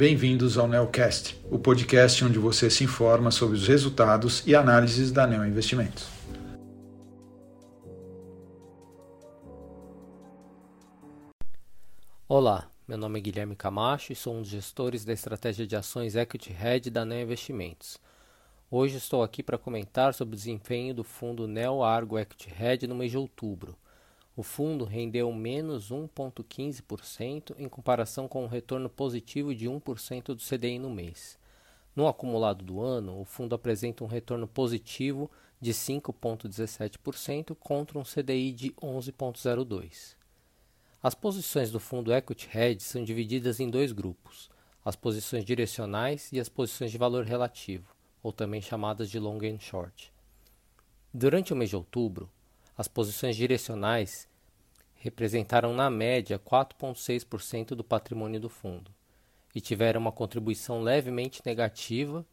bem-vindos ao Neocast, o podcast onde você se informa sobre os resultados e análises da Neo Investimentos. Olá, meu nome é Guilherme Camacho e sou um dos gestores da estratégia de ações Equity Red da Neo Investimentos. Hoje estou aqui para comentar sobre o desempenho do fundo Neo Argo Equity Red no mês de outubro o fundo rendeu menos 1,15% em comparação com um retorno positivo de 1% do CDI no mês. No acumulado do ano, o fundo apresenta um retorno positivo de 5,17% contra um CDI de 11,02%. As posições do fundo Equity Hedge são divididas em dois grupos: as posições direcionais e as posições de valor relativo, ou também chamadas de long and short. Durante o mês de outubro, as posições direcionais representaram na média 4,6% do patrimônio do fundo e tiveram uma contribuição levemente negativa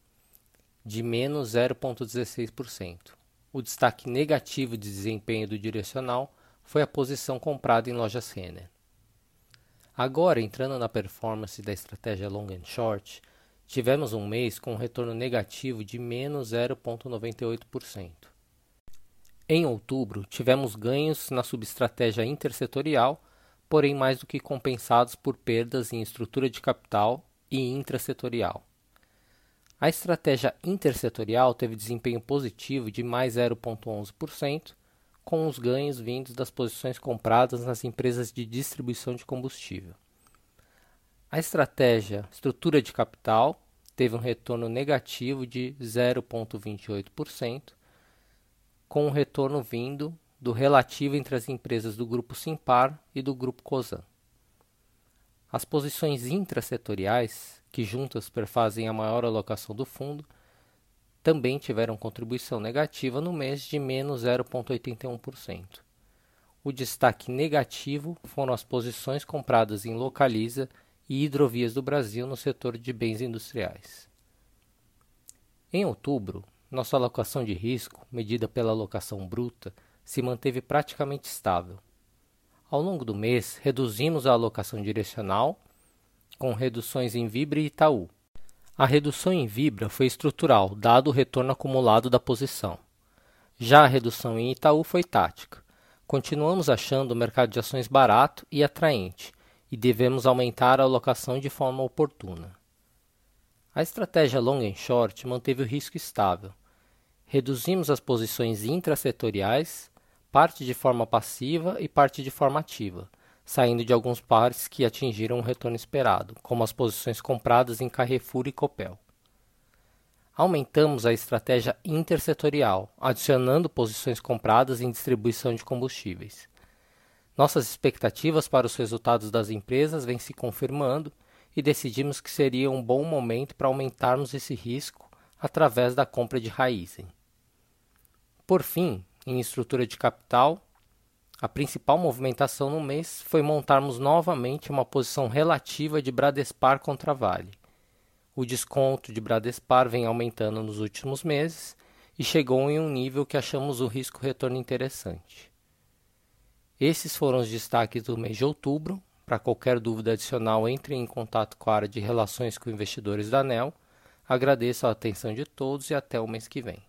de menos 0,16%. O destaque negativo de desempenho do direcional foi a posição comprada em lojas Renner. Agora, entrando na performance da estratégia long and short, tivemos um mês com um retorno negativo de menos 0,98%. Em outubro, tivemos ganhos na subestratégia intersetorial, porém mais do que compensados por perdas em estrutura de capital e intrasetorial. A estratégia intersetorial teve desempenho positivo de mais 0,11%, com os ganhos vindos das posições compradas nas empresas de distribuição de combustível. A estratégia estrutura de capital teve um retorno negativo de 0,28%, com o retorno vindo do relativo entre as empresas do grupo Simpar e do grupo Cosan. As posições intrasetoriais, que juntas perfazem a maior alocação do fundo, também tiveram contribuição negativa no mês de menos 0,81%. O destaque negativo foram as posições compradas em Localiza e Hidrovias do Brasil no setor de bens industriais. Em outubro, nossa alocação de risco, medida pela alocação bruta, se manteve praticamente estável. Ao longo do mês, reduzimos a alocação direcional, com reduções em Vibra e Itaú. A redução em Vibra foi estrutural, dado o retorno acumulado da posição. Já a redução em Itaú foi tática. Continuamos achando o mercado de ações barato e atraente, e devemos aumentar a alocação de forma oportuna. A estratégia long and short manteve o risco estável. Reduzimos as posições intrasetoriais, parte de forma passiva e parte de forma ativa, saindo de alguns pares que atingiram o retorno esperado, como as posições compradas em Carrefour e Copel. Aumentamos a estratégia intersetorial, adicionando posições compradas em distribuição de combustíveis. Nossas expectativas para os resultados das empresas vêm se confirmando e decidimos que seria um bom momento para aumentarmos esse risco através da compra de Raizen. Por fim, em estrutura de capital, a principal movimentação no mês foi montarmos novamente uma posição relativa de Bradespar contra Vale. O desconto de Bradespar vem aumentando nos últimos meses e chegou em um nível que achamos o risco-retorno interessante. Esses foram os destaques do mês de outubro. Para qualquer dúvida adicional, entre em contato com a área de relações com investidores da ANEL. Agradeço a atenção de todos e até o mês que vem.